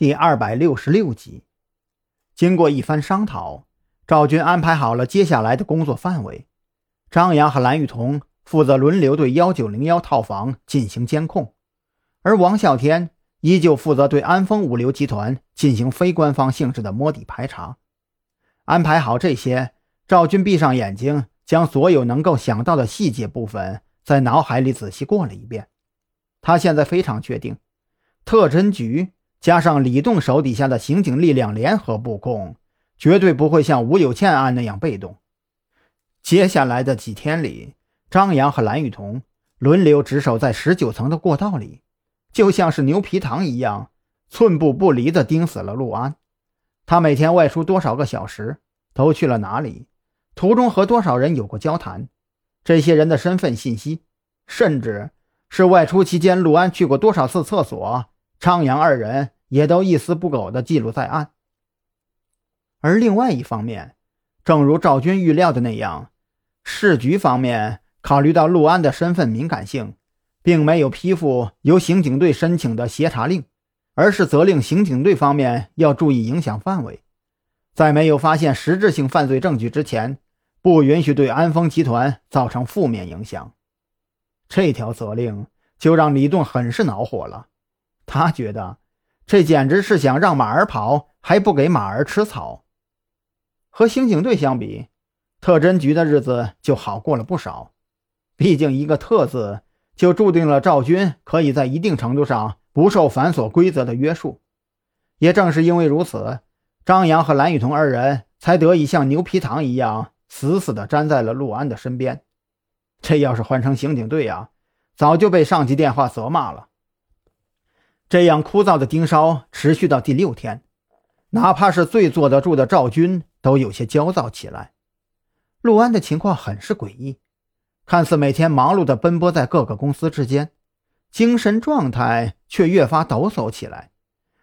第二百六十六集，经过一番商讨，赵军安排好了接下来的工作范围。张扬和蓝雨桐负责轮流对幺九零幺套房进行监控，而王啸天依旧负责对安丰物流集团进行非官方性质的摸底排查。安排好这些，赵军闭上眼睛，将所有能够想到的细节部分在脑海里仔细过了一遍。他现在非常确定，特侦局。加上李栋手底下的刑警力量联合布控，绝对不会像吴有倩案那样被动。接下来的几天里，张扬和蓝雨桐轮流值守在十九层的过道里，就像是牛皮糖一样，寸步不离地盯死了陆安。他每天外出多少个小时，都去了哪里，途中和多少人有过交谈，这些人的身份信息，甚至是外出期间陆安去过多少次厕所。张扬二人也都一丝不苟地记录在案。而另外一方面，正如赵军预料的那样，市局方面考虑到陆安的身份敏感性，并没有批复由刑警队申请的协查令，而是责令刑警队方面要注意影响范围，在没有发现实质性犯罪证据之前，不允许对安丰集团造成负面影响。这条责令就让李栋很是恼火了。他觉得，这简直是想让马儿跑，还不给马儿吃草。和刑警队相比，特侦局的日子就好过了不少。毕竟一个“特”字，就注定了赵军可以在一定程度上不受繁琐规则的约束。也正是因为如此，张扬和蓝雨桐二人才得以像牛皮糖一样，死死地粘在了陆安的身边。这要是换成刑警队呀，早就被上级电话责骂了。这样枯燥的盯梢持续到第六天，哪怕是最坐得住的赵军都有些焦躁起来。陆安的情况很是诡异，看似每天忙碌地奔波在各个公司之间，精神状态却越发抖擞起来，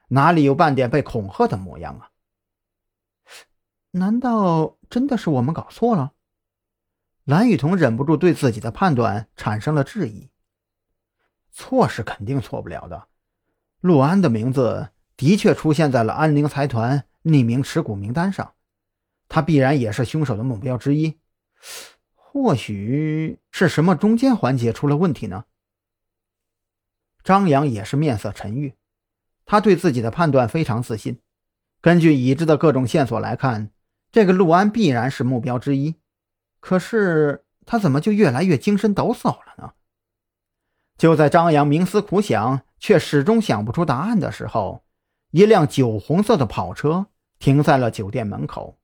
哪里有半点被恐吓的模样啊？难道真的是我们搞错了？蓝雨桐忍不住对自己的判断产生了质疑。错是肯定错不了的。陆安的名字的确出现在了安宁财团匿名持股名单上，他必然也是凶手的目标之一。或许是什么中间环节出了问题呢？张扬也是面色沉郁，他对自己的判断非常自信。根据已知的各种线索来看，这个陆安必然是目标之一。可是他怎么就越来越精神抖擞了呢？就在张扬冥思苦想。却始终想不出答案的时候，一辆酒红色的跑车停在了酒店门口。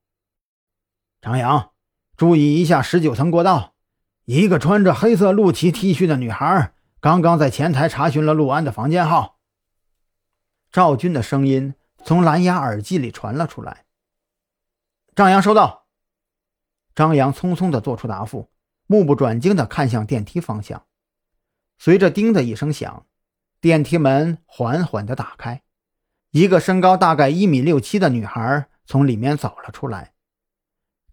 张扬，注意一下十九层过道，一个穿着黑色露脐 T 恤的女孩刚刚在前台查询了陆安的房间号。赵军的声音从蓝牙耳机里传了出来。张扬收到。张扬匆匆地做出答复，目不转睛地看向电梯方向。随着“叮”的一声响。电梯门缓缓地打开，一个身高大概一米六七的女孩从里面走了出来。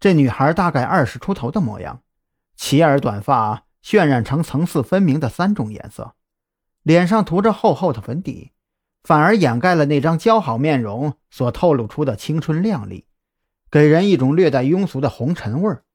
这女孩大概二十出头的模样，齐耳短发渲染成层次分明的三种颜色，脸上涂着厚厚的粉底，反而掩盖了那张姣好面容所透露出的青春靓丽，给人一种略带庸俗的红尘味儿。